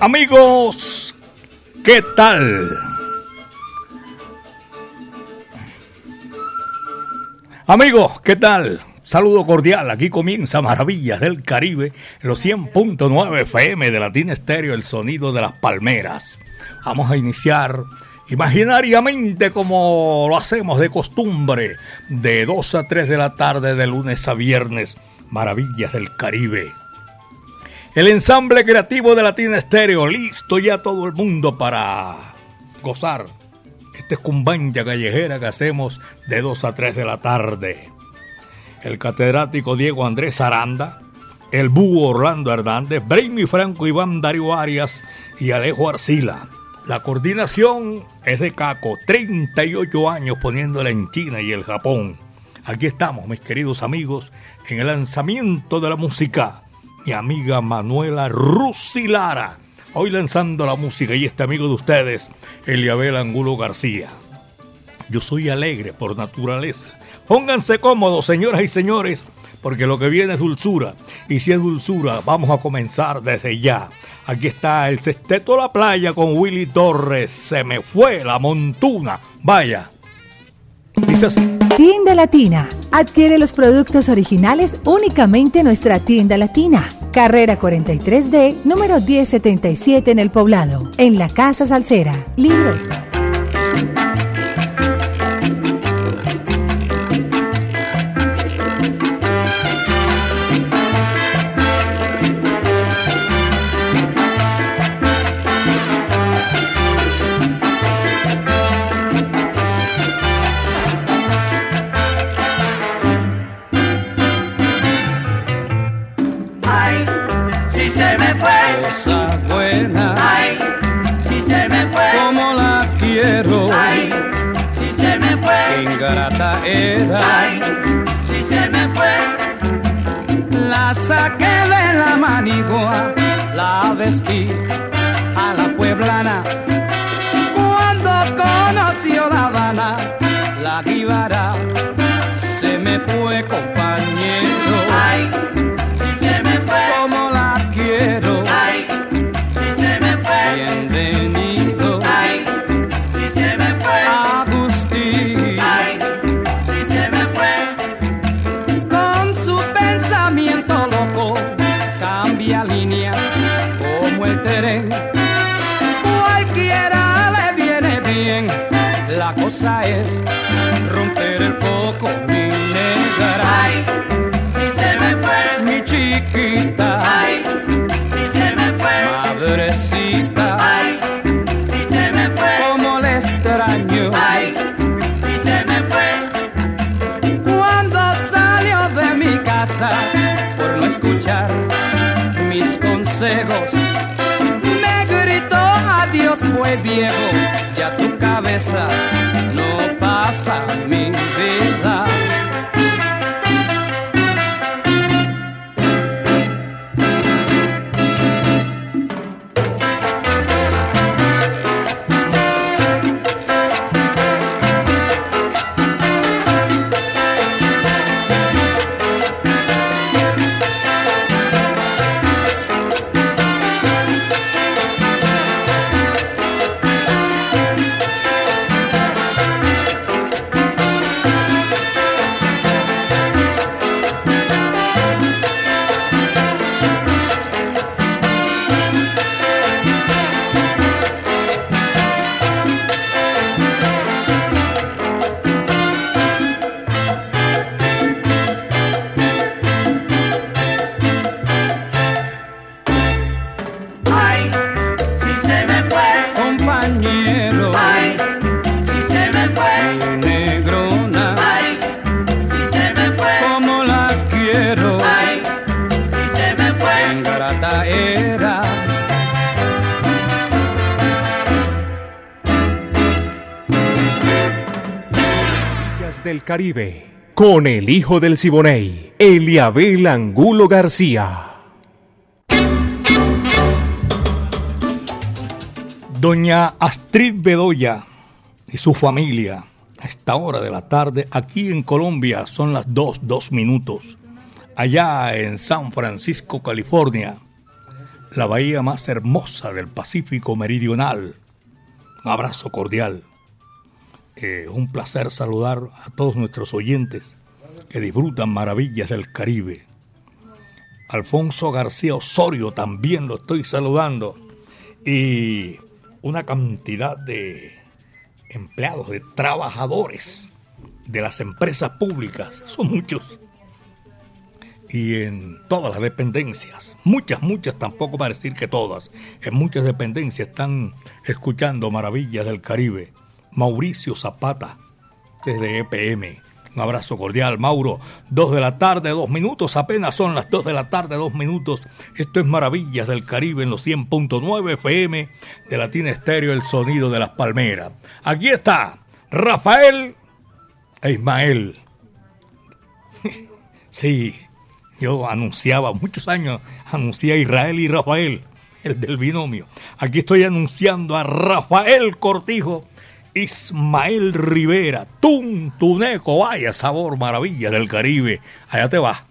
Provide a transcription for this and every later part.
Amigos, ¿qué tal? Amigos, ¿qué tal? Saludo cordial, aquí comienza Maravillas del Caribe, los 100.9 FM de Latina Estéreo, el sonido de las palmeras. Vamos a iniciar imaginariamente como lo hacemos de costumbre, de 2 a 3 de la tarde de lunes a viernes, Maravillas del Caribe. El ensamble creativo de Latina Estéreo, listo ya todo el mundo para gozar este cumbanja callejera que hacemos de 2 a 3 de la tarde. El catedrático Diego Andrés Aranda, el búho Orlando Hernández, Brainy Franco, Iván Darío Arias y Alejo Arcila. La coordinación es de Caco, 38 años poniéndola en China y el Japón. Aquí estamos, mis queridos amigos, en el lanzamiento de la música mi amiga Manuela Rusilara. Hoy lanzando la música y este amigo de ustedes, Eliabel Angulo García. Yo soy alegre por naturaleza. Pónganse cómodos, señoras y señores, porque lo que viene es dulzura. Y si es dulzura, vamos a comenzar desde ya. Aquí está el Sesteto La Playa con Willy Torres. Se me fue la montuna. Vaya. Dice así. Tienda Latina. Adquiere los productos originales únicamente en nuestra tienda latina. Carrera 43D, número 1077 en el poblado. En la Casa Salsera. Libros. Mi Con el hijo del Siboney, Eliabel Angulo García. Doña Astrid Bedoya y su familia a esta hora de la tarde aquí en Colombia son las 2, 2 minutos. Allá en San Francisco, California, la bahía más hermosa del Pacífico Meridional. Un abrazo cordial. Eh, un placer saludar a todos nuestros oyentes que disfrutan maravillas del Caribe. Alfonso García Osorio también lo estoy saludando. Y una cantidad de empleados, de trabajadores de las empresas públicas, son muchos. Y en todas las dependencias, muchas, muchas, tampoco para decir que todas, en muchas dependencias están escuchando Maravillas del Caribe. Mauricio Zapata, desde EPM, un abrazo cordial, Mauro. Dos de la tarde, dos minutos, apenas son las dos de la tarde, dos minutos. Esto es Maravillas del Caribe en los 100.9 FM de Latina Estéreo, el sonido de las palmeras. Aquí está Rafael e Ismael. sí, yo anunciaba, muchos años anuncié a Israel y Rafael, el del binomio. Aquí estoy anunciando a Rafael Cortijo Ismael Rivera, Tuntuneco, vaya sabor, maravilla del Caribe. Allá te va.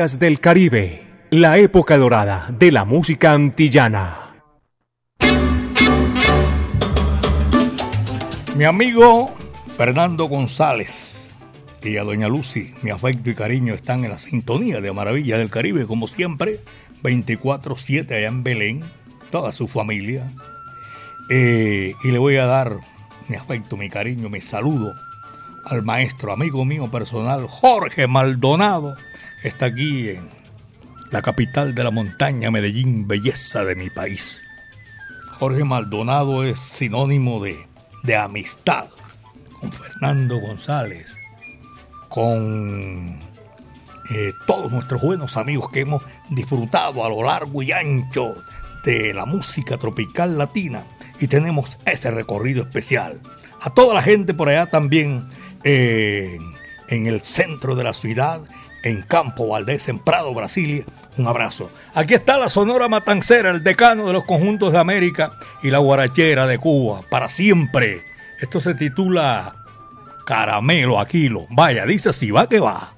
Del Caribe, la época dorada de la música antillana. Mi amigo Fernando González y a Doña Lucy, mi afecto y cariño están en la sintonía de Maravilla del Caribe, como siempre, 24-7 allá en Belén, toda su familia. Eh, y le voy a dar mi afecto, mi cariño, mi saludo al maestro, amigo mío personal, Jorge Maldonado está aquí en la capital de la montaña, Medellín, belleza de mi país. Jorge Maldonado es sinónimo de, de amistad con Fernando González, con eh, todos nuestros buenos amigos que hemos disfrutado a lo largo y ancho de la música tropical latina y tenemos ese recorrido especial. A toda la gente por allá también eh, en el centro de la ciudad, en Campo Valdés, en Prado, Brasilia. Un abrazo. Aquí está la Sonora Matancera, el decano de los conjuntos de América y la guarachera de Cuba, para siempre. Esto se titula Caramelo Aquilo. Vaya, dice así, va que va.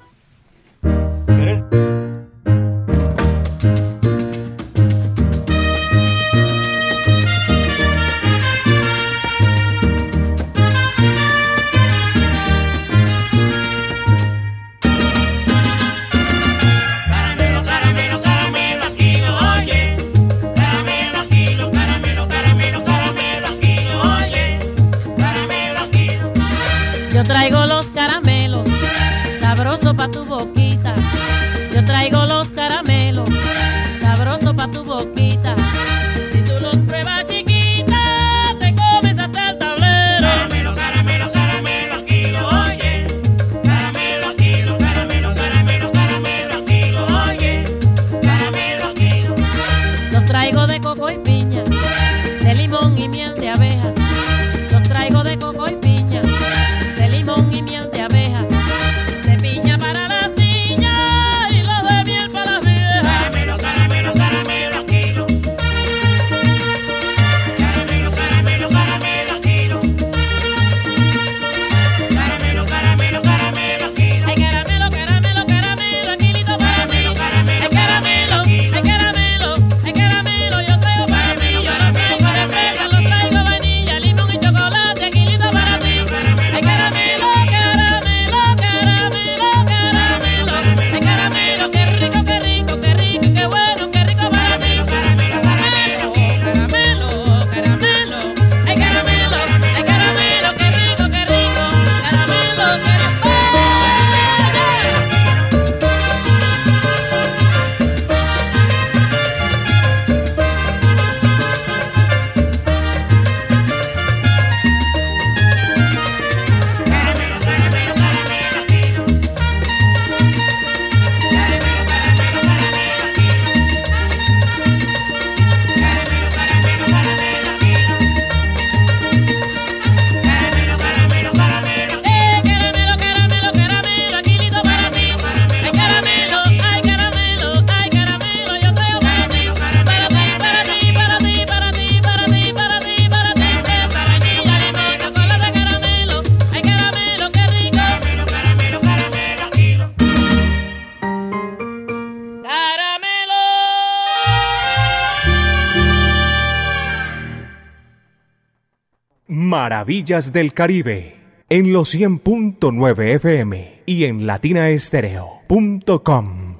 Maravillas del Caribe en los 100.9 FM y en latinaestereo.com.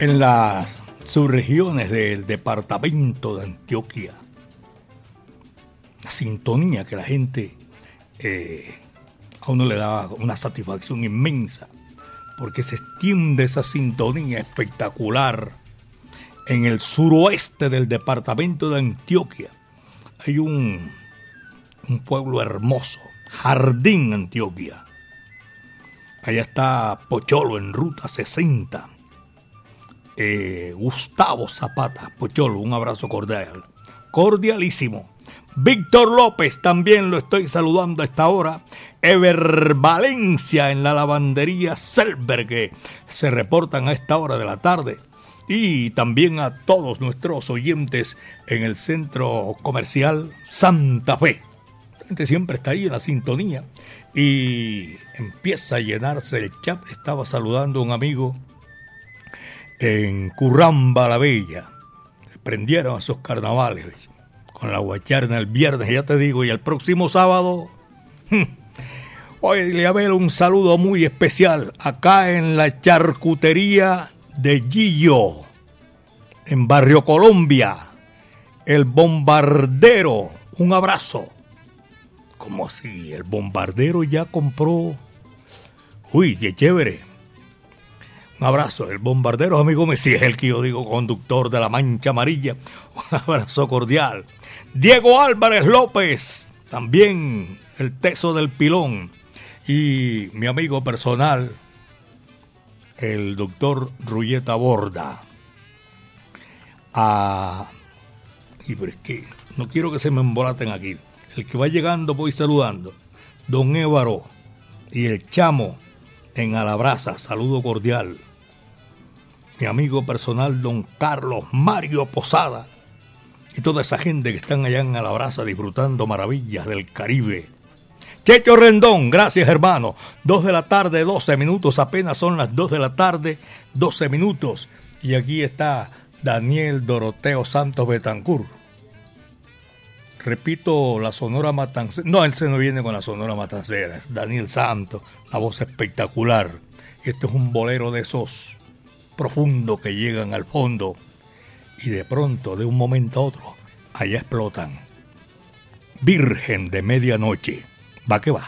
En las subregiones del departamento de Antioquia, la sintonía que la gente eh, a uno le da una satisfacción inmensa, porque se extiende esa sintonía espectacular en el suroeste del departamento de Antioquia. Hay un, pueblo hermoso, Jardín, Antioquia. Allá está Pocholo en ruta 60. Eh, Gustavo Zapata, Pocholo, un abrazo cordial. Cordialísimo. Víctor López, también lo estoy saludando a esta hora. Ever Valencia en la lavandería Selber, que se reportan a esta hora de la tarde. Y también a todos nuestros oyentes en el centro comercial Santa Fe. La gente siempre está ahí en la sintonía y empieza a llenarse el chat. Estaba saludando a un amigo en Curramba la Bella. Se prendieron esos carnavales con la guacharna el viernes, ya te digo, y el próximo sábado. Hoy le ver un saludo muy especial acá en la charcutería de Gillo, en Barrio Colombia. El bombardero, un abrazo. Como si el bombardero ya compró. Uy, qué chévere. Un abrazo. El bombardero, amigo Messi, es el que yo digo, conductor de la Mancha Amarilla. Un abrazo cordial. Diego Álvarez López, también el teso del pilón. Y mi amigo personal, el doctor Rulleta Borda. A... Y pero es que no quiero que se me embolaten aquí. El que va llegando voy saludando. Don Évaro y el chamo en Alabraza, saludo cordial. Mi amigo personal, don Carlos Mario Posada. Y toda esa gente que están allá en Alabraza disfrutando maravillas del Caribe. Checho Rendón, gracias hermano. Dos de la tarde, 12 minutos, apenas son las dos de la tarde, 12 minutos. Y aquí está Daniel Doroteo Santos Betancur. Repito, la Sonora Matancera. No, él se no viene con la Sonora Matancera. Daniel Santos, una voz espectacular. Este es un bolero de esos profundos que llegan al fondo y de pronto, de un momento a otro, allá explotan. Virgen de medianoche. Va que va.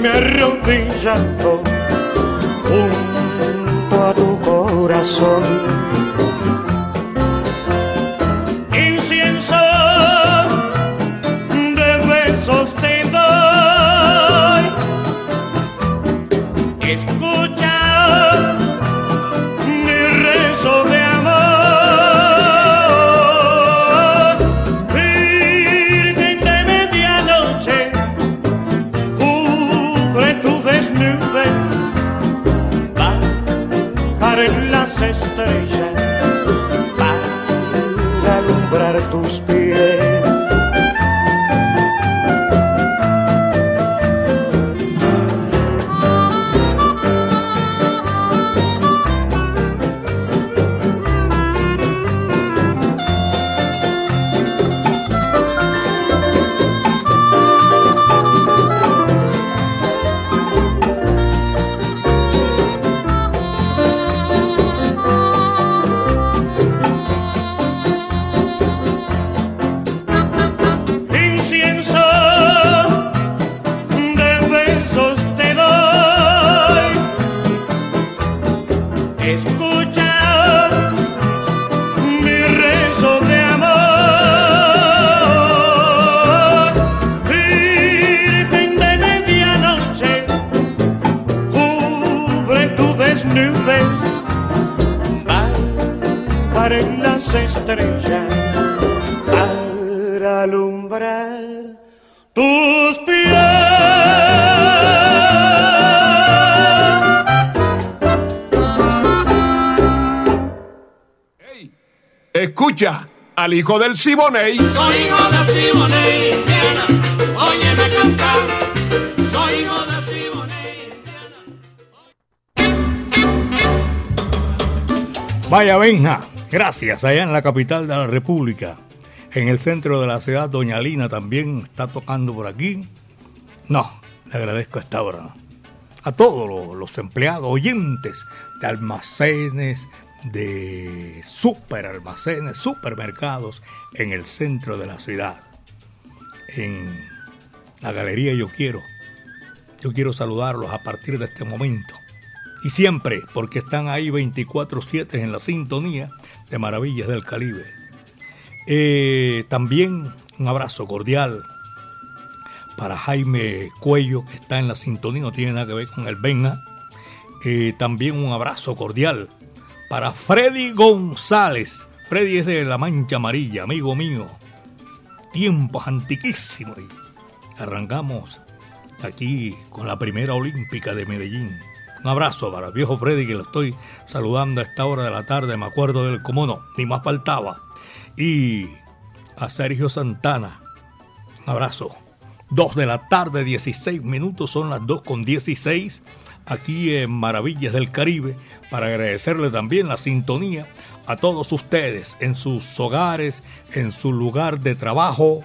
me arroto las estrellas para alumbrar tus pies. Escucha al hijo del Siboney. Soy hijo de Simone Indiana, óyeme cantar. Soy hijo de Simone Indiana. Vaya Benja, gracias, allá en la capital de la República. En el centro de la ciudad, Doña Lina también está tocando por aquí. No, le agradezco a esta hora. A todos los, los empleados, oyentes de almacenes, de superalmacenes, supermercados en el centro de la ciudad. En la galería Yo Quiero. Yo quiero saludarlos a partir de este momento. Y siempre, porque están ahí 24-7 en la sintonía de Maravillas del Caribe. Eh, también un abrazo cordial para Jaime Cuello, que está en la sintonía, no tiene nada que ver con el Benja. Eh, también un abrazo cordial para Freddy González. Freddy es de La Mancha Amarilla, amigo mío. Tiempos antiquísimos. Arrancamos aquí con la primera olímpica de Medellín. Un abrazo para el viejo Freddy que lo estoy saludando a esta hora de la tarde. Me acuerdo del cómo no, ni más faltaba. Y a Sergio Santana. Un abrazo. 2 de la tarde, 16 minutos, son las 2 con 16. aquí en Maravillas del Caribe para agradecerle también la sintonía a todos ustedes en sus hogares, en su lugar de trabajo,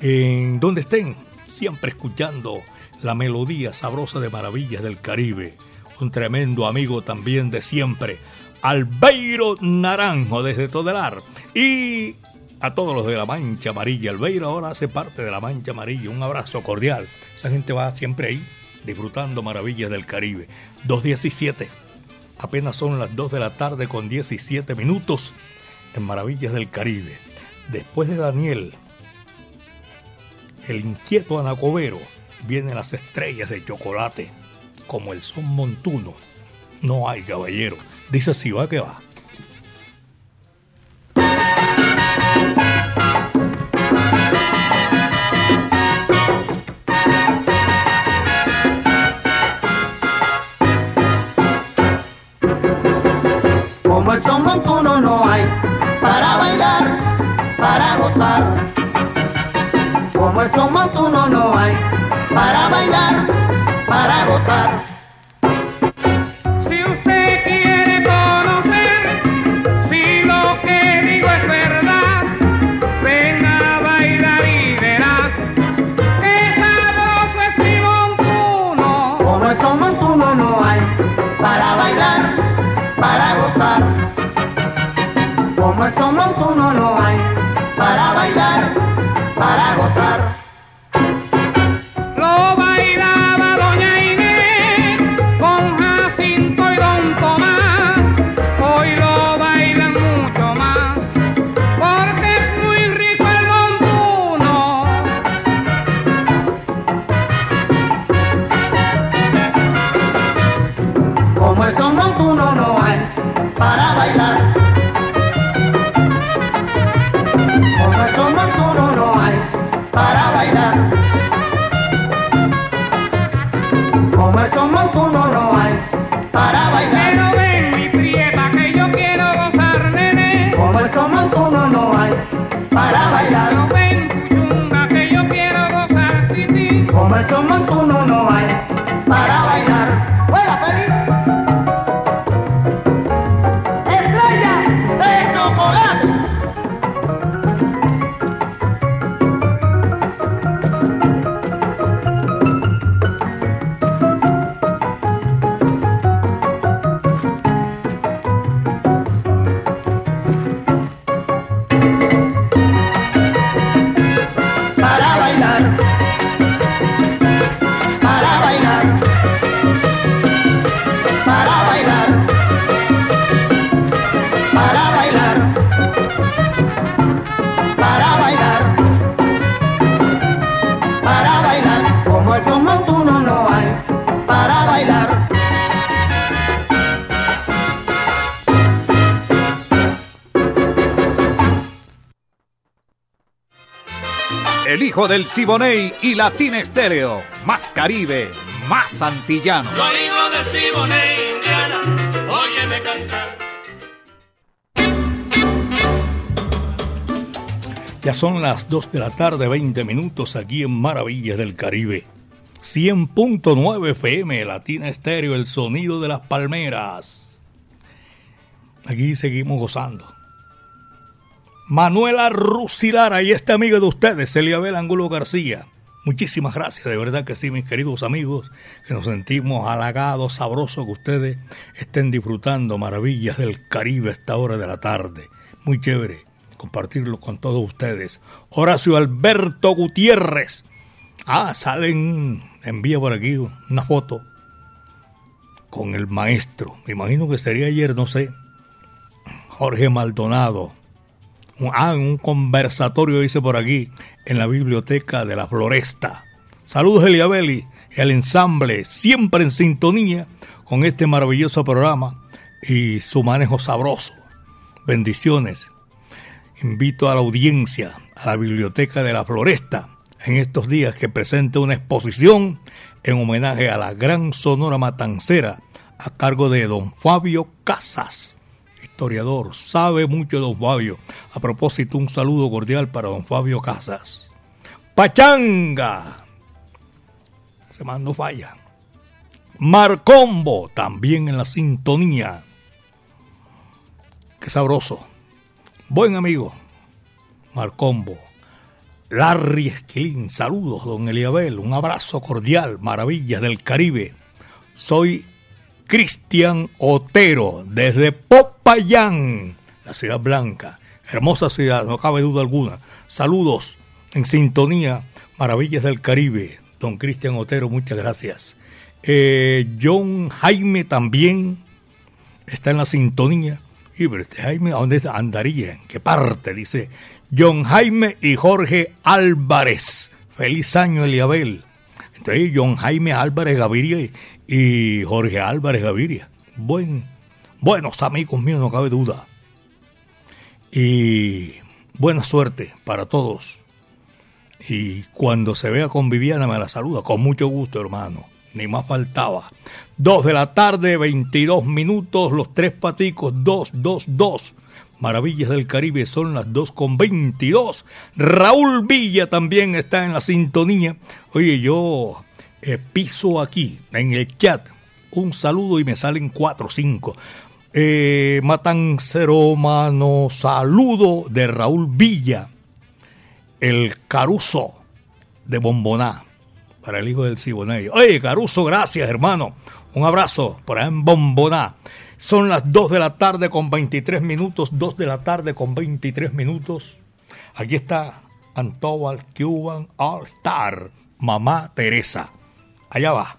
en donde estén, siempre escuchando la melodía sabrosa de Maravillas del Caribe. Un tremendo amigo también de siempre, Albeiro Naranjo desde Todelar. Y a todos los de la Mancha Amarilla. Albeiro ahora hace parte de la Mancha Amarilla. Un abrazo cordial. Esa gente va siempre ahí disfrutando Maravillas del Caribe. 217. Apenas son las 2 de la tarde con 17 minutos en Maravillas del Caribe. Después de Daniel, el inquieto Anacobero, vienen las estrellas de chocolate, como el son montuno. No hay caballero. Dice así, va que va. Como el son montuno no hay para bailar, para gozar. Como el son Como Como el son montuno no hay para bailar. Pero ven mi prieta que yo quiero gozar, nene. Como el son montuno no hay para bailar. Pero ven puchunga que yo quiero gozar, sí, sí. Como el son montuno no hay hijo del Siboney y Latina Estéreo. Más Caribe, más antillano. Soy hijo del Siboney, Indiana, óyeme cantar. Ya son las 2 de la tarde, 20 minutos aquí en Maravillas del Caribe. 100.9 FM, Latina Estéreo, el sonido de las palmeras. Aquí seguimos gozando. Manuela Rusilara y esta amiga de ustedes, Eliabel Angulo García. Muchísimas gracias, de verdad que sí, mis queridos amigos, que nos sentimos halagados, sabrosos que ustedes estén disfrutando maravillas del Caribe a esta hora de la tarde. Muy chévere compartirlo con todos ustedes. Horacio Alberto Gutiérrez. Ah, salen, envía por aquí una foto con el maestro. Me imagino que sería ayer, no sé. Jorge Maldonado. Un- Ah, un conversatorio hice por aquí en la biblioteca de la Floresta. Saludos Eliabeli al ensamble, siempre en sintonía con este maravilloso programa y su manejo sabroso. Bendiciones. Invito a la audiencia a la biblioteca de la Floresta en estos días que presente una exposición en homenaje a la gran Sonora Matancera a cargo de don Fabio Casas historiador, sabe mucho don Fabio. A propósito, un saludo cordial para don Fabio Casas. Pachanga. Se mandó falla. Marcombo, también en la sintonía. Qué sabroso. Buen amigo, Marcombo. Larry Esquilín, saludos, don Eliabel, un abrazo cordial, maravillas del Caribe. Soy Cristian Otero, desde Popayán, la ciudad blanca. Hermosa ciudad, no cabe duda alguna. Saludos en sintonía, maravillas del Caribe. Don Cristian Otero, muchas gracias. Eh, John Jaime también está en la sintonía. Y pero este Jaime, ¿a dónde andaría? ¿En qué parte? Dice John Jaime y Jorge Álvarez. Feliz año, Eliabel. John Jaime Álvarez Gaviria y, Jorge Álvarez Gaviria. Buen, buenos amigos míos, no cabe duda. Y buena suerte para todos. Y cuando se vea con Viviana me la saluda. Con mucho gusto, hermano. Ni más faltaba. Dos de la tarde, 22 minutos. Los tres paticos, dos, dos, dos. Maravillas del Caribe son las dos con 22. Raúl Villa también está en la sintonía. Oye, yo eh, piso aquí en el chat un saludo y me salen cuatro o cinco. Eh, Matancero Mano, saludo de Raúl Villa, el Caruso de Bomboná, para el hijo del Siboney. Oye, Caruso, gracias, hermano. Un abrazo por ahí en Bomboná. Son las 2 de la tarde con 23 minutos, 2 de la tarde con 23 minutos. Aquí está Antobal Cuban All Star, Mamá Teresa. Allá va.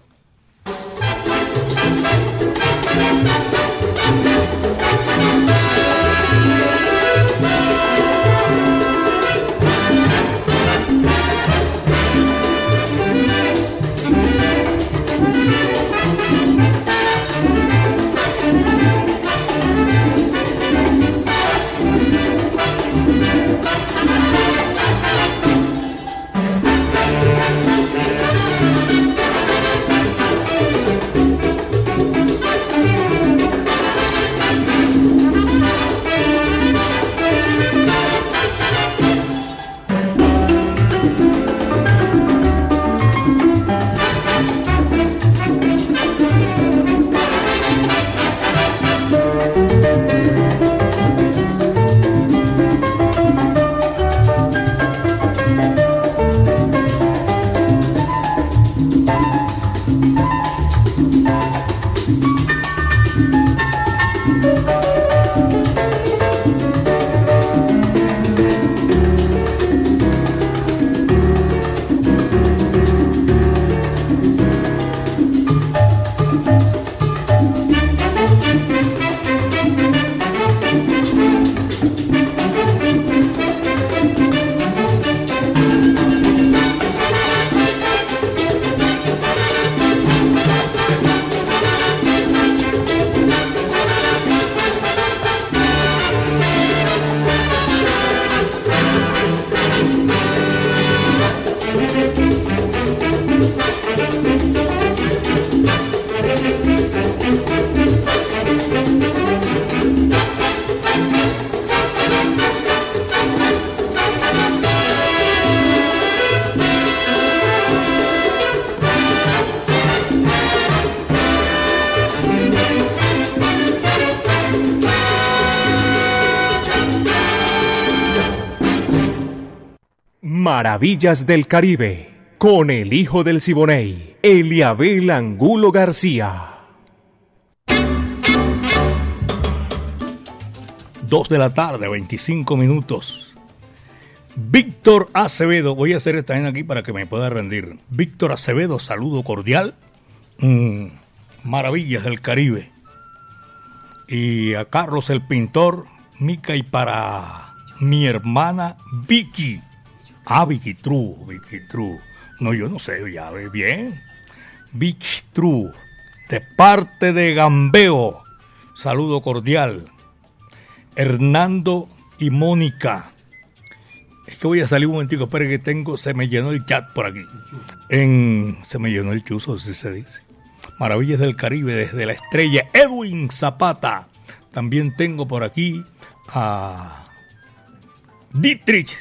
Maravillas del Caribe, con el hijo del Siboney, Eliabel Angulo García. 2 de la tarde, 25 minutos. Víctor Acevedo, voy a hacer esta vaina aquí para que me pueda rendir. Víctor Acevedo, saludo cordial. Mm, maravillas del Caribe. Y a Carlos el pintor, Mica y para mi hermana Vicky. Ah, Vicky True. No, yo no sé, ya ve bien. Vicky True, de parte de Gambeo. Saludo cordial. Hernando y Mónica. Es que voy a salir un momentico, espere que tengo, se me llenó el chat por aquí. En, se me llenó el chuzo, si se dice. Maravillas del Caribe desde la estrella Edwin Zapata. También tengo por aquí a Dietrich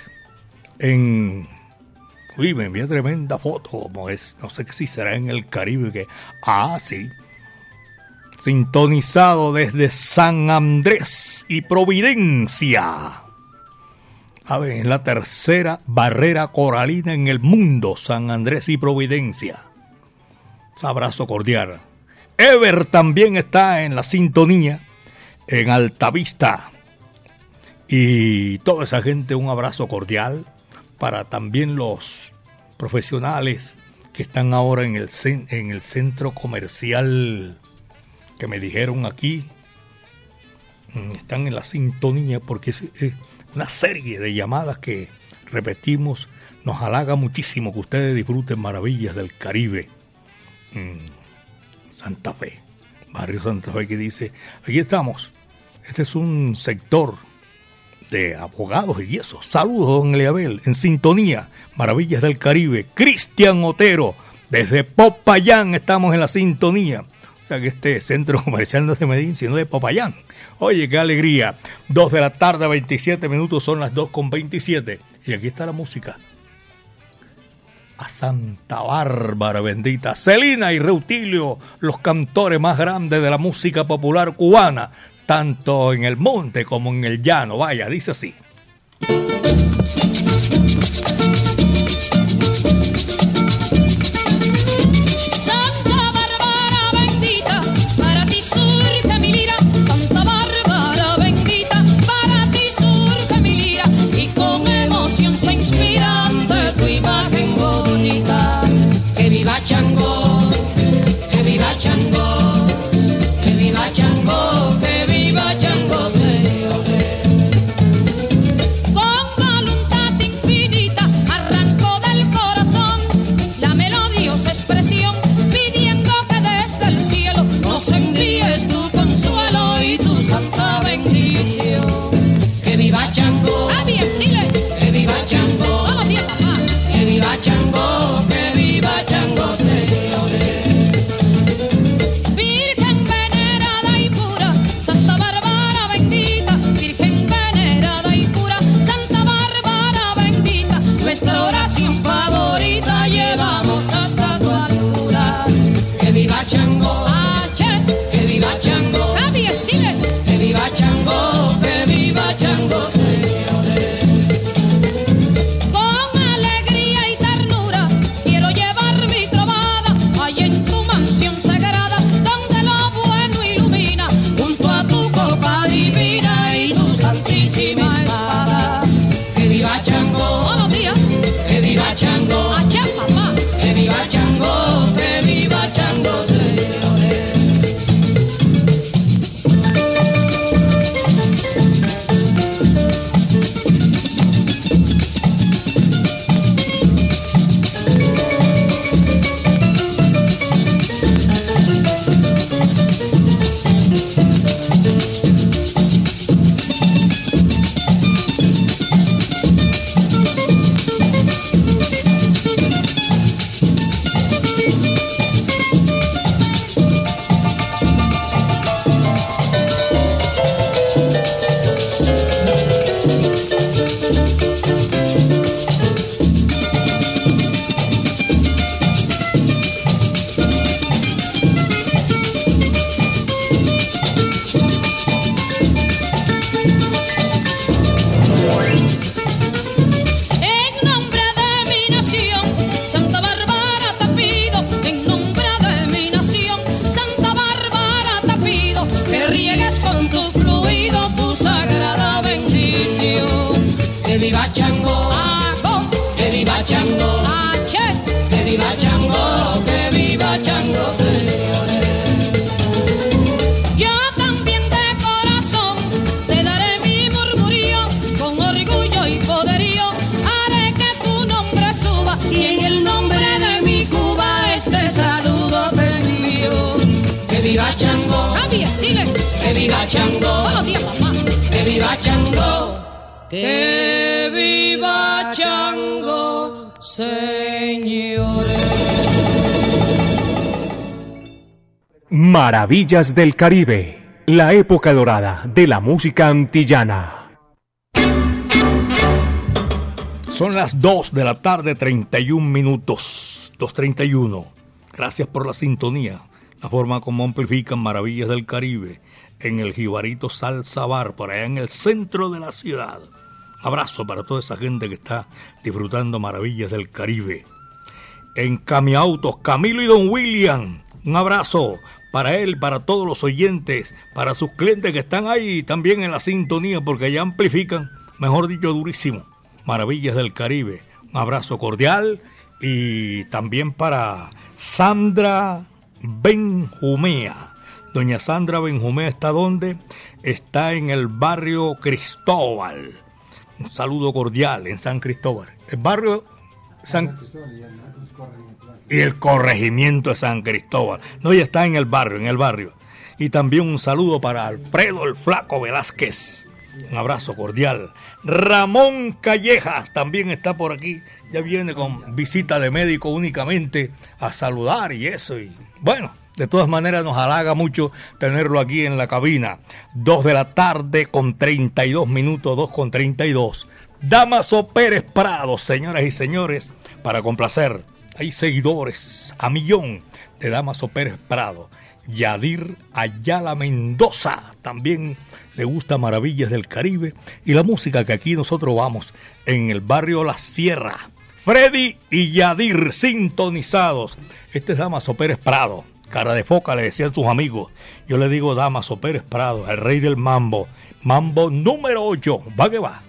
en Uy, me envía tremenda foto, como es, no sé si será en el Caribe que... Ah, sí. Sintonizado desde San Andrés y Providencia. A ver, es la tercera barrera coralina en el mundo, San Andrés y Providencia. Abrazo cordial. Ever también está en la sintonía en Altavista. Y toda esa gente, un abrazo cordial para también los profesionales que están ahora en el, en el centro comercial que me dijeron aquí. Mm, Están en la sintonía porque es, es una serie de llamadas que repetimos. Nos halaga muchísimo que ustedes disfruten maravillas del Caribe. Mm, Santa Fe, barrio Santa Fe que dice, aquí estamos. Este es un sector de abogados y eso. Saludos, don Leabel, en sintonía. Maravillas del Caribe. Cristian Otero, desde Popayán estamos en la sintonía. O sea que este centro comercial no es de Medellín, sino de Popayán. Oye, qué alegría. Dos de la tarde, 27 minutos, son las 2 con 27. Y aquí está la música. A Santa Bárbara bendita. Celina y Reutilio, los cantores más grandes de la música popular cubana, tanto en el monte como en el llano. Vaya, dice así. Viva Chango, que viva Chango, que viva Chango, señores. Maravillas del Caribe, la época dorada de la música antillana. Son las 2 de la tarde, 31 minutos. 2.31. Gracias por la sintonía. La forma como amplifican Maravillas del Caribe en el Jibarito Salsa Bar, por allá en el centro de la ciudad. Abrazo para toda esa gente que está disfrutando Maravillas del Caribe. En Camiautos, Camilo y Don William. Un abrazo para él, para todos los oyentes, para sus clientes que están ahí también en la sintonía, porque ya amplifican, mejor dicho, durísimo. Maravillas del Caribe. Un abrazo cordial y también para Sandra Benjumea. Doña Sandra Benjumea está donde? Está en el barrio Cristóbal. Un saludo cordial en San Cristóbal. El barrio San y el corregimiento de San Cristóbal. No, ella está en el barrio, en el barrio. Y también un saludo para Alfredo el Flaco Velázquez. Un abrazo cordial. Ramón Callejas también está por aquí. Ya viene con visita de médico únicamente a saludar y eso. Y bueno, de todas maneras nos halaga mucho tenerlo aquí en la cabina. Dos de la tarde con 32 minutos, dos con 32. Damaso Pérez Prado, señoras y señores, para complacer. Hay seguidores a millón de Damaso Pérez Prado. Yadir Ayala Mendoza también le gusta Maravillas del Caribe y la música que aquí nosotros vamos en el barrio La Sierra. Freddy y Yadir sintonizados. Este es Damaso Pérez Prado. Cara de foca le decían sus amigos. Yo le digo Damaso Pérez Prado, el rey del mambo. Mambo número 8. Va que va.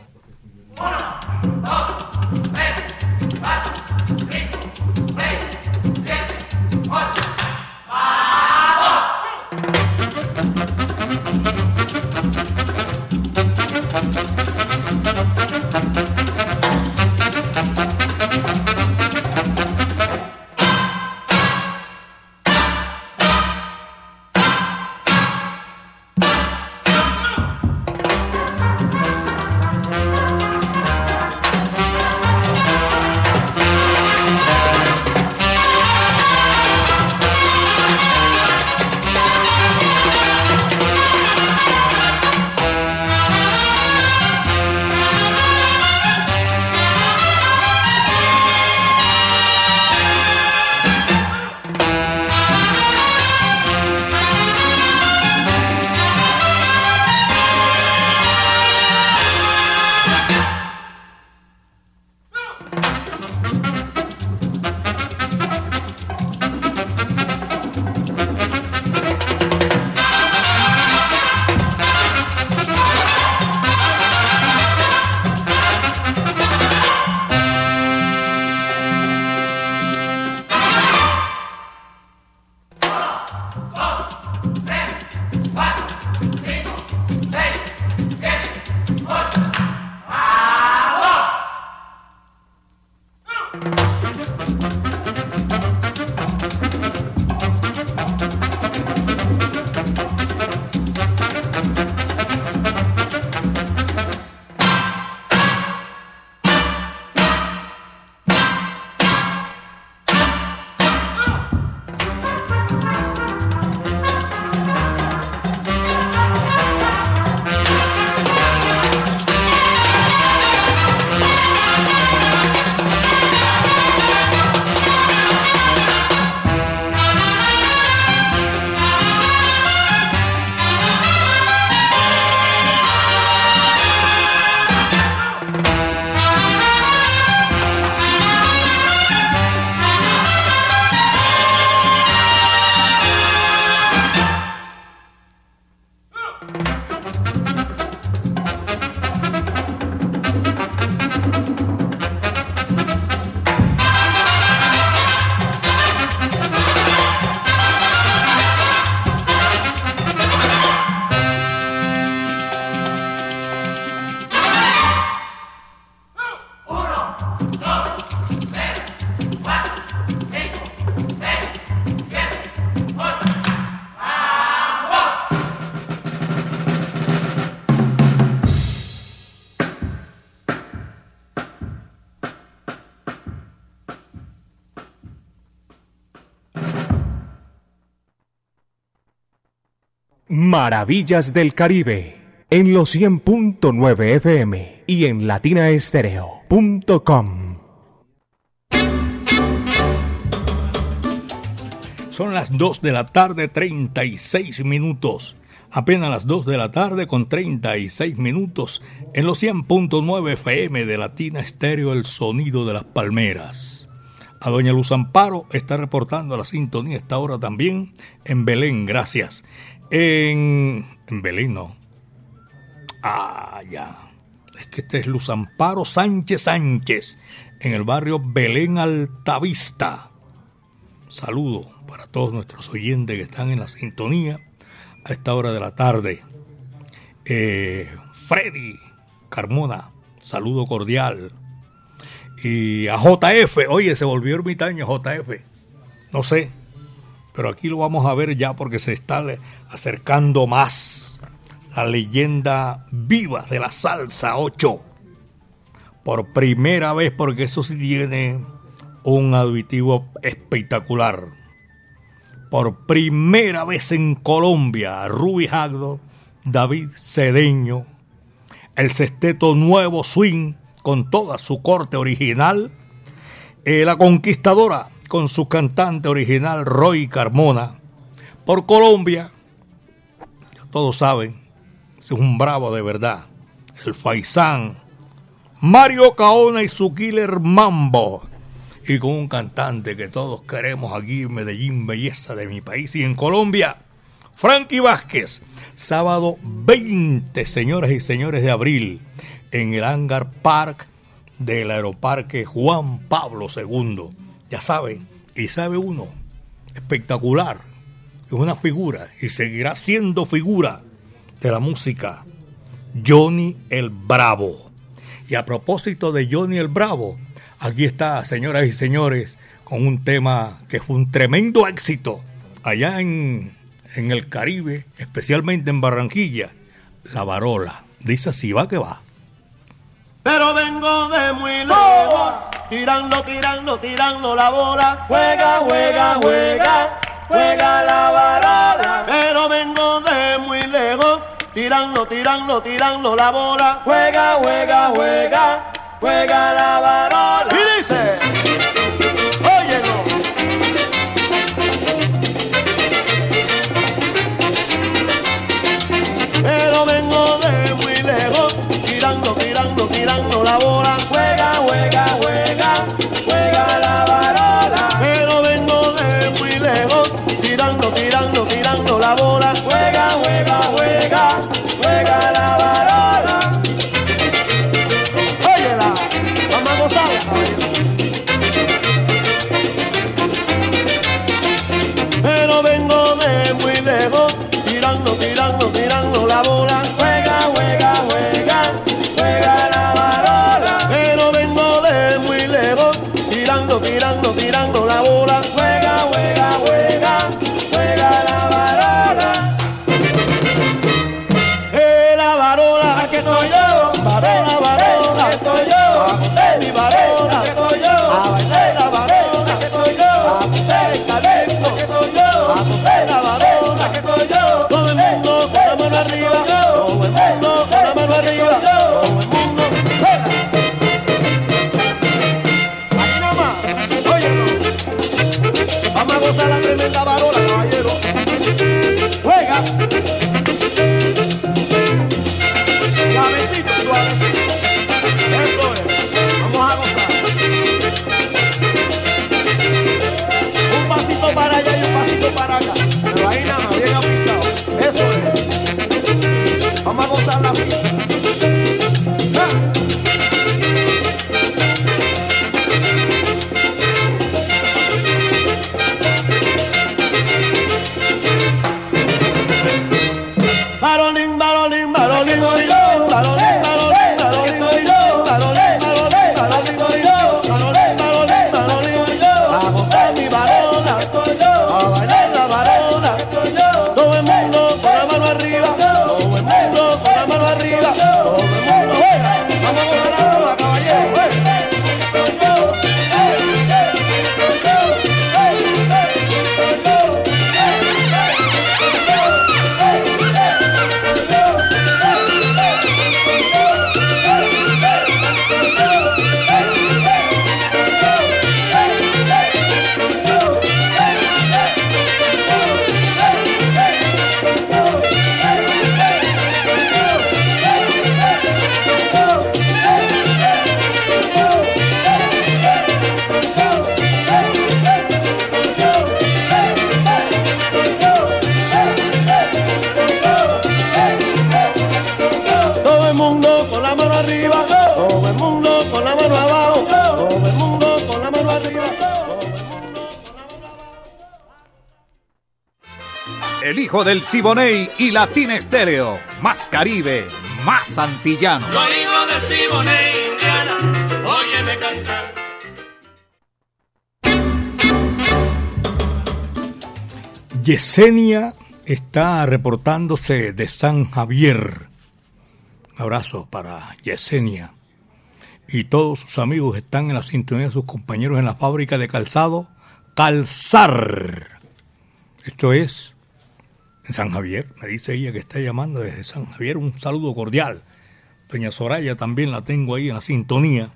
Maravillas del Caribe. en los 100.9 FM y en latinaestereo.com. Son las 2 de la tarde, 36 minutos. Apenas las 2 de la tarde con 36 minutos en los 100.9 FM de Latina Estéreo, el sonido de las palmeras. A doña Luz Amparo está reportando la sintonía esta hora también en Belén, gracias. En, Belén, no. Ah, ya. Es que este es Luz Amparo Sánchez Sánchez, en el barrio Belén Altavista. Saludo para todos nuestros oyentes que están en la sintonía a esta hora de la tarde. Eh, Freddy Carmona, saludo cordial. Y a JF, oye, se volvió ermitaño JF. No sé, pero aquí lo vamos a ver ya porque se está acercando más la leyenda viva de la salsa 8. Por primera vez, porque eso sí tiene un auditivo espectacular. Por primera vez en Colombia, Ruby Jagdo, David Cedeño, el sexteto Nuevo Swing con toda su corte original, eh, la conquistadora con su cantante original Roy Carmona, por Colombia, todos saben, es un bravo de verdad, el Faisán, Mario Caona y su killer Mambo, y con un cantante que todos queremos aquí en Medellín, belleza de mi país y en Colombia, Frankie Vázquez, sábado 20, señoras y señores de abril, en el Hangar Park del Aeroparque Juan Pablo II. Ya saben, y sabe uno, espectacular, es una figura y seguirá siendo figura de la música, Johnny el Bravo. Y a propósito de Johnny el Bravo, aquí está, señoras y señores, con un tema que fue un tremendo éxito allá en, en el Caribe, especialmente en Barranquilla, La Varola. Dice así, va que va. Pero vengo de muy lejos, tirando, tirando, tirando la bola. Juega, juega, juega, juega la varada. Pero vengo de muy lejos, tirando, tirando, tirando la bola. Juega, juega, juega, juega la varola. Y dice, hijo del Siboney y Latina Estéreo. Más Caribe, más antillano. Soy hijo del Siboney, Indiana, óyeme cantar. Yesenia está reportándose de San Javier. Un abrazo para Yesenia. Y todos sus amigos están en la sintonía de sus compañeros en la fábrica de calzado Calzar. Esto es en San Javier. Me dice ella que está llamando desde San Javier. Un saludo cordial. Doña Soraya también la tengo ahí en la sintonía.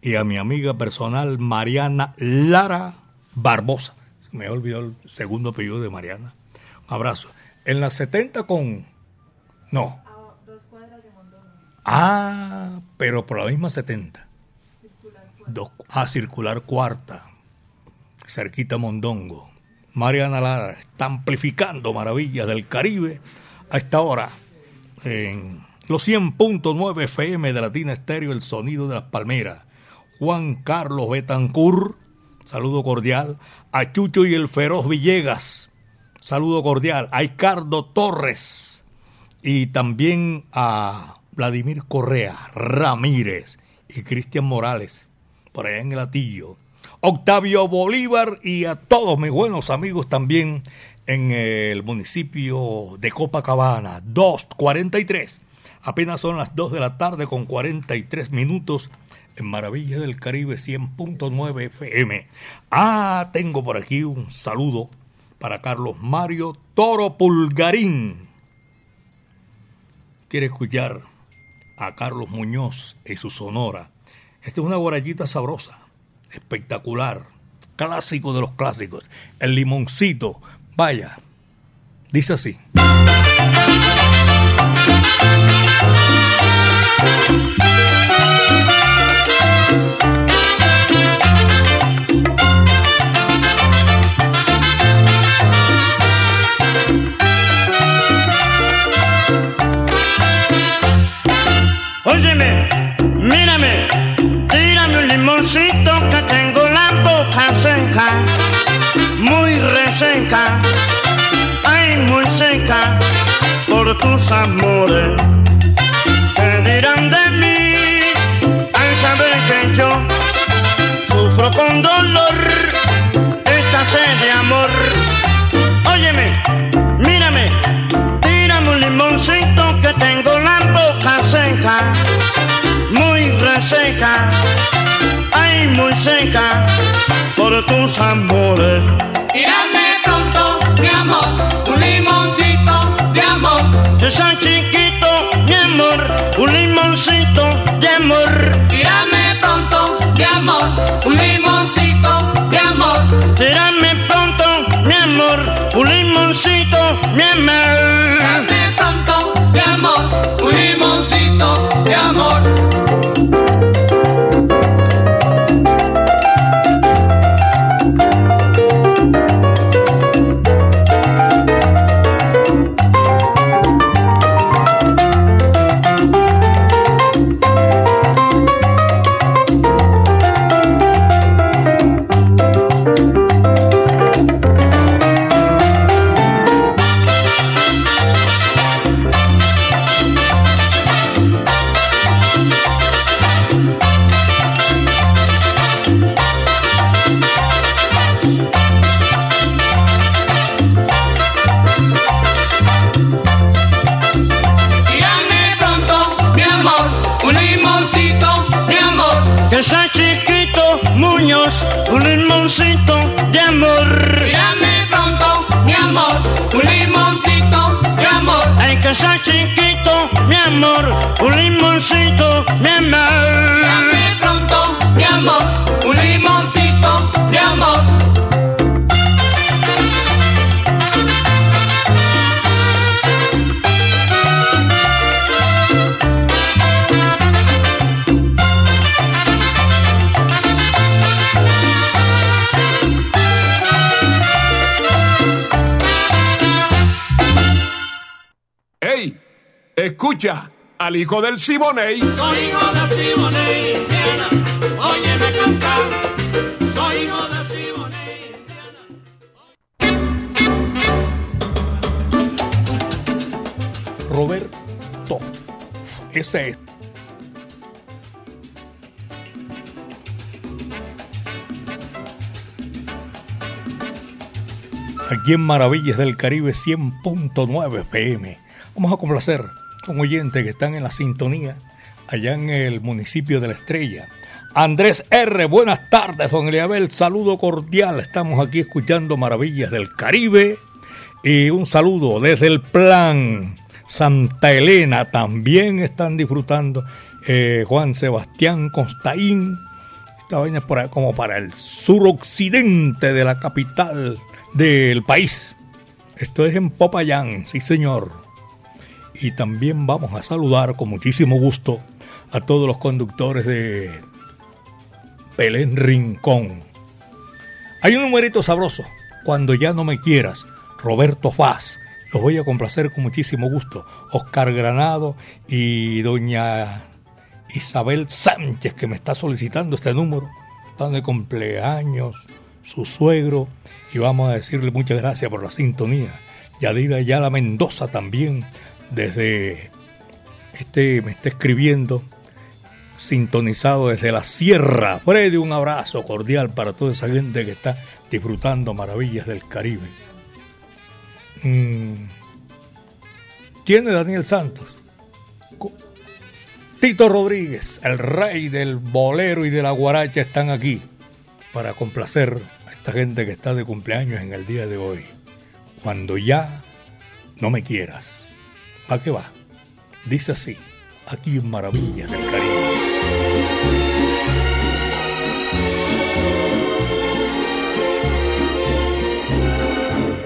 Y a mi amiga personal Mariana Lara Barbosa. Me olvidó el segundo apellido de Mariana. Un abrazo. En la 70 con... No. Ah, pero por la misma 70. Dos, ah, circular cuarta. Cerquita Mondongo. Mariana Lara está amplificando maravillas del Caribe a esta hora. En los 100.9 FM de Latina Estéreo, el sonido de las palmeras. Juan Carlos Betancur, saludo cordial. A Chucho y el Feroz Villegas, saludo cordial. A Ricardo Torres y también a Vladimir Correa Ramírez y Cristian Morales, por allá en el Atillo. Octavio Bolívar y a todos mis buenos amigos también en el municipio de Copacabana, 243. Apenas son las 2 de la tarde con 43 minutos en Maravilla del Caribe 100.9 FM. Ah, tengo por aquí un saludo para Carlos Mario Toro Pulgarín. Quiere escuchar a Carlos Muñoz y su sonora. Esta es una guarayita sabrosa, espectacular, clásico de los clásicos. El limoncito, vaya, dice así. Por tus amores. ¿Qué dirán de mí al saber que yo sufro con dolor esta sed de amor? Óyeme, mírame, tírame un limoncito que tengo la boca seca, muy reseca, ay muy seca por tus amores. Tírame pronto, mi amor, amor. Esa chiquito, mi amor, un limoncito de amor. Tírame pronto, mi amor, un limoncito de amor. Tírame pronto, mi amor, un limoncito, mi amor. Tírame pronto, mi amor, un limoncito de amor. al hijo del Siboney. Soy hijo del Siboney, Indiana, óyeme cantar. Soy hijo del Siboney, Roberto, ese es. Aquí en Maravillas del Caribe 100.9 FM. Vamos a complacer con oyentes que están en la sintonía allá en el municipio de La Estrella. Andrés R., buenas tardes, don Eliabel, saludo cordial. Estamos aquí escuchando Maravillas del Caribe. Y un saludo desde el plan Santa Elena. También están disfrutando eh, Juan Sebastián Constaín. Esta vaina es como para el suroccidente de la capital del país. Esto es en Popayán, sí señor. Y también vamos a saludar con muchísimo gusto a todos los conductores de Pelén Rincón. Hay un numerito sabroso, cuando ya no me quieras, Roberto Faz. Los voy a complacer con muchísimo gusto. Oscar Granado y doña Isabel Sánchez, que me está solicitando este número. Están de cumpleaños, su suegro, y vamos a decirle muchas gracias por la sintonía. Yadira Ayala Mendoza también, desde este, me está escribiendo, sintonizado desde la sierra. Freddy, un abrazo cordial para toda esa gente que está disfrutando maravillas del Caribe. Mm. Tiene Daniel Santos. Tito Rodríguez, el rey del bolero y de la guaracha, están aquí para complacer a esta gente que está de cumpleaños en el día de hoy. Cuando ya no me quieras. ¿Para qué va? Dice así, aquí en Maravillas del Caribe.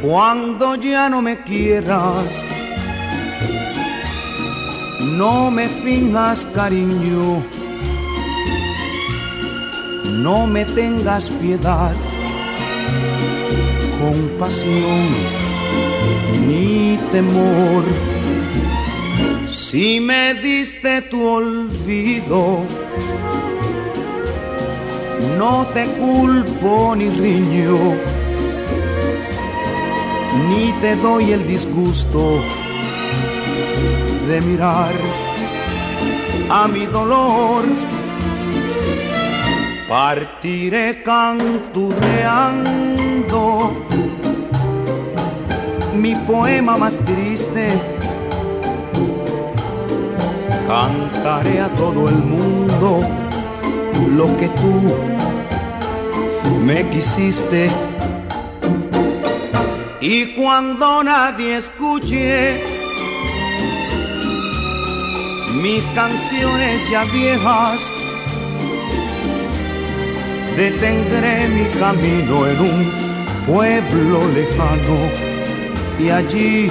Cuando ya no me quieras, no me finjas cariño, no me tengas piedad, compasión ni temor. Si me diste tu olvido, no te culpo ni riño ni te doy el disgusto de mirar a mi dolor. Partiré canturreando mi poema más triste. Cantaré a todo el mundo lo que tú me quisiste. Y cuando nadie escuche mis canciones ya viejas, detendré mi camino en un pueblo lejano y allí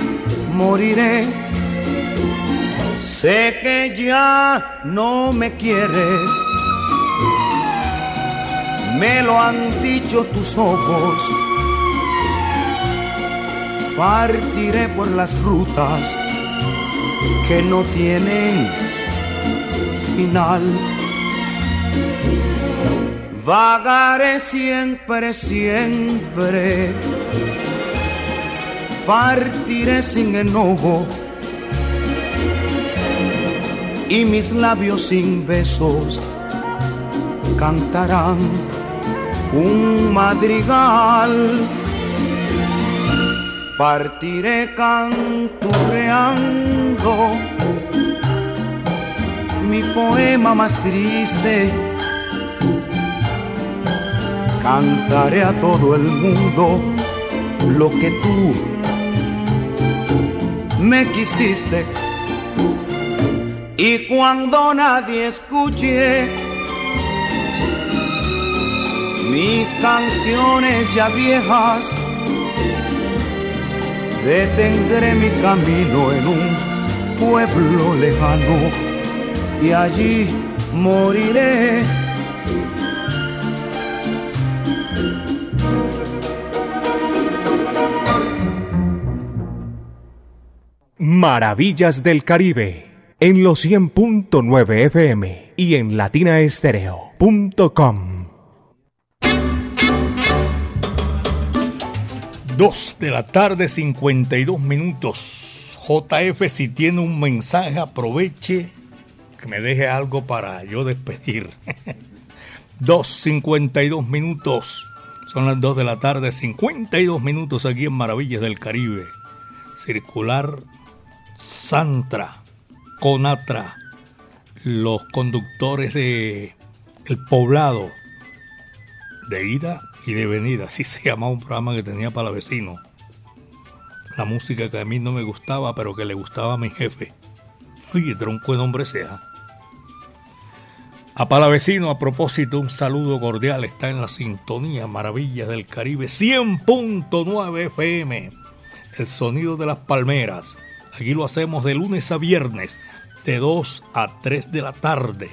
moriré. Sé que ya no me quieres, me lo han dicho tus ojos partiré por las rutas que no tienen final. Vagaré siempre, siempre. Partiré sin enojo y mis labios sin besos cantarán un madrigal partiré canturreando mi poema más triste. Cantaré a todo el mundo lo que tú me quisiste. Y cuando nadie escuche mis canciones ya viejas, detendré mi camino en un pueblo lejano y allí moriré. Maravillas del Caribe en los 100.9 FM y en latinaestereo.com. Dos de la tarde, 52 minutos. JF, si tiene un mensaje, aproveche que me deje algo para yo despedir. 2.52 minutos. Son las 2 de la tarde, 52 minutos aquí en Maravillas del Caribe. Circular Santra, Conatra, los conductores de El Poblado, de ida y de venida, así se llamaba un programa que tenía para vecinos. La música que a mí no me gustaba, pero que le gustaba a mi jefe. Oye, tronco de nombre sea. A Palavecino, a propósito, un saludo cordial. Está en la sintonía Maravillas del Caribe 100.9 FM. El sonido de las palmeras. Aquí lo hacemos de lunes a viernes, de 2 a 3 de la tarde,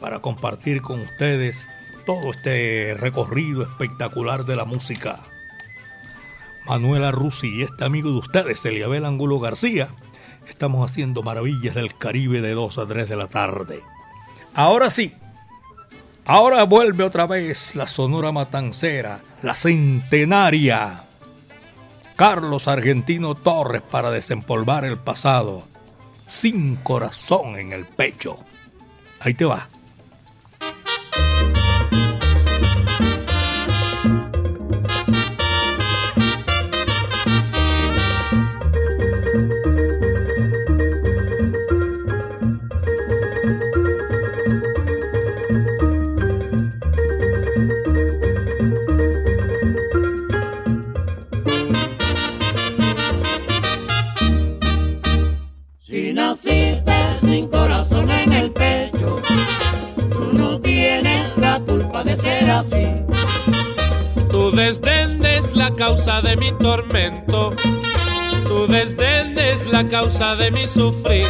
para compartir con ustedes todo este recorrido espectacular de la música. Manuela Rusi y este amigo de ustedes, Eliabel Angulo García, estamos haciendo Maravillas del Caribe de 2 a 3 de la tarde. Ahora sí, ahora vuelve otra vez la Sonora Matancera, la centenaria. Carlos Argentino Torres para desempolvar el pasado, sin corazón en el pecho. Ahí te va. Mi tormento. Tu desdén es la causa de mi sufrir.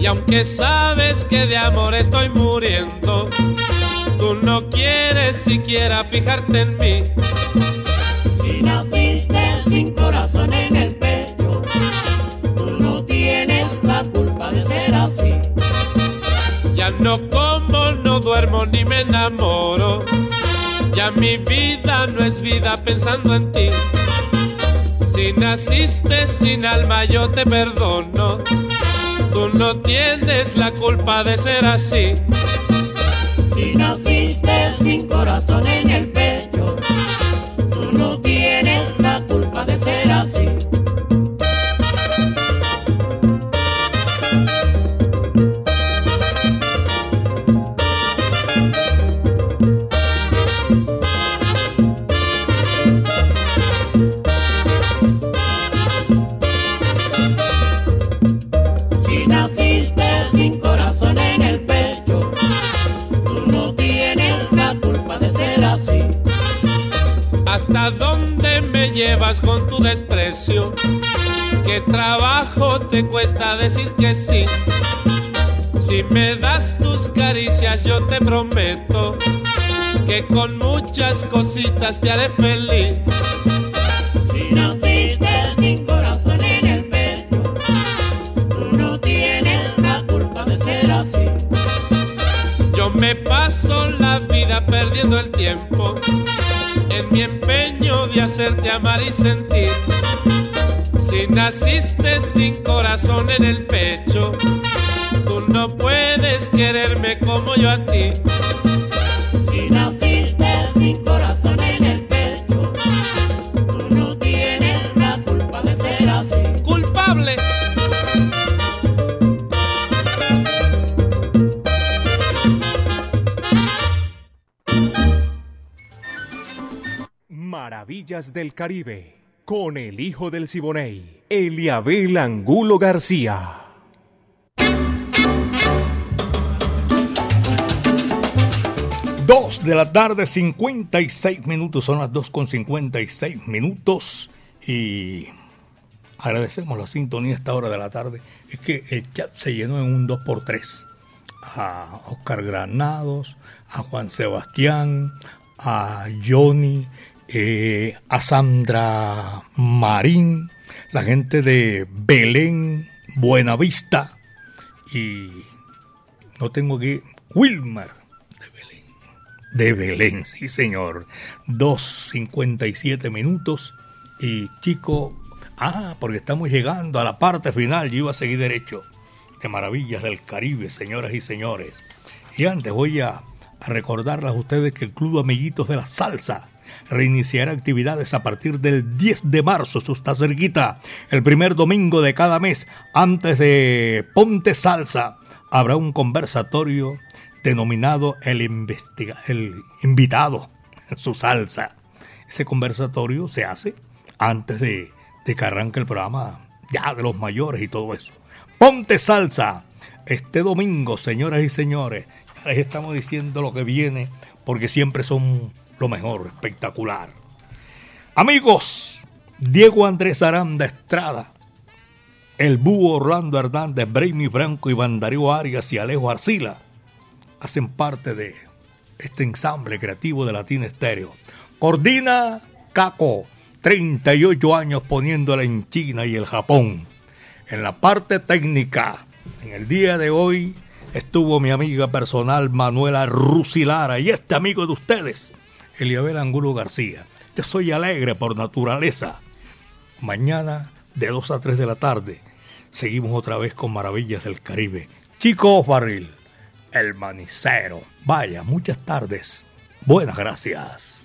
Y aunque sabes que de amor estoy muriendo, tú no quieres siquiera fijarte en mí. Mi vida no es vida pensando en ti. Si naciste sin alma yo te perdono. Tú no tienes la culpa de ser así. Si naciste sin corazón en el decir que sí? Si me das tus caricias yo te prometo que con muchas cositas te haré feliz. Si naciste sin corazón en el pecho, tú no tienes la culpa de ser así. Yo me paso la vida perdiendo el tiempo en mi empeño de hacerte amar y sentir. Si naciste sin corazón en el pecho, tú no puedes quererme como yo a ti. Si naciste sin corazón en el pecho, tú no tienes la culpa de ser así. ¡Culpable! Maravillas del Caribe, con el hijo del Siboney, Eliabel Angulo García. Dos de la tarde, 56 minutos, son las 2 con 56 minutos y agradecemos la sintonía a esta hora de la tarde. Es que el chat se llenó en un 2x3. A Oscar Granados, a Juan Sebastián, a Johnny, eh, a Sandra Marín, la gente de Belén, Buenavista y no tengo aquí Wilmer de Belén, sí señor. 2.57 minutos y Chico Ah, porque estamos llegando a la parte final. Yo iba a seguir derecho. De Maravillas del Caribe, señoras y señores. Y antes voy a, a recordarles a ustedes que el Club Amiguitos de la Salsa reiniciará actividades a partir del 10 de marzo. Esto está cerquita. El primer domingo de cada mes, antes de Ponte Salsa, habrá un conversatorio denominado el, investiga el invitado su salsa. Ese conversatorio se hace antes de, de que arranque el programa ya de los mayores y todo eso. Ponte salsa este domingo, señoras y señores. Ya les estamos diciendo lo que viene porque siempre son lo mejor, espectacular. Amigos, Diego Andrés Aranda Estrada, el Búho Orlando Hernández, Brainy Franco, Iván Darío Arias y Alejo Arcila hacen parte de este ensamble creativo de Latina Estéreo. Coordina Caco, 38 años poniéndola en China y el Japón. En la parte técnica, en el día de hoy estuvo mi amiga personal Manuela Rusilara y este amigo de ustedes, Eliabel Angulo García. Yo soy alegre por naturaleza. Mañana, de 2 a 3 de la tarde, seguimos otra vez con Maravillas del Caribe. Chicos Barril, el manicero. Vaya, muchas tardes. Buenas gracias.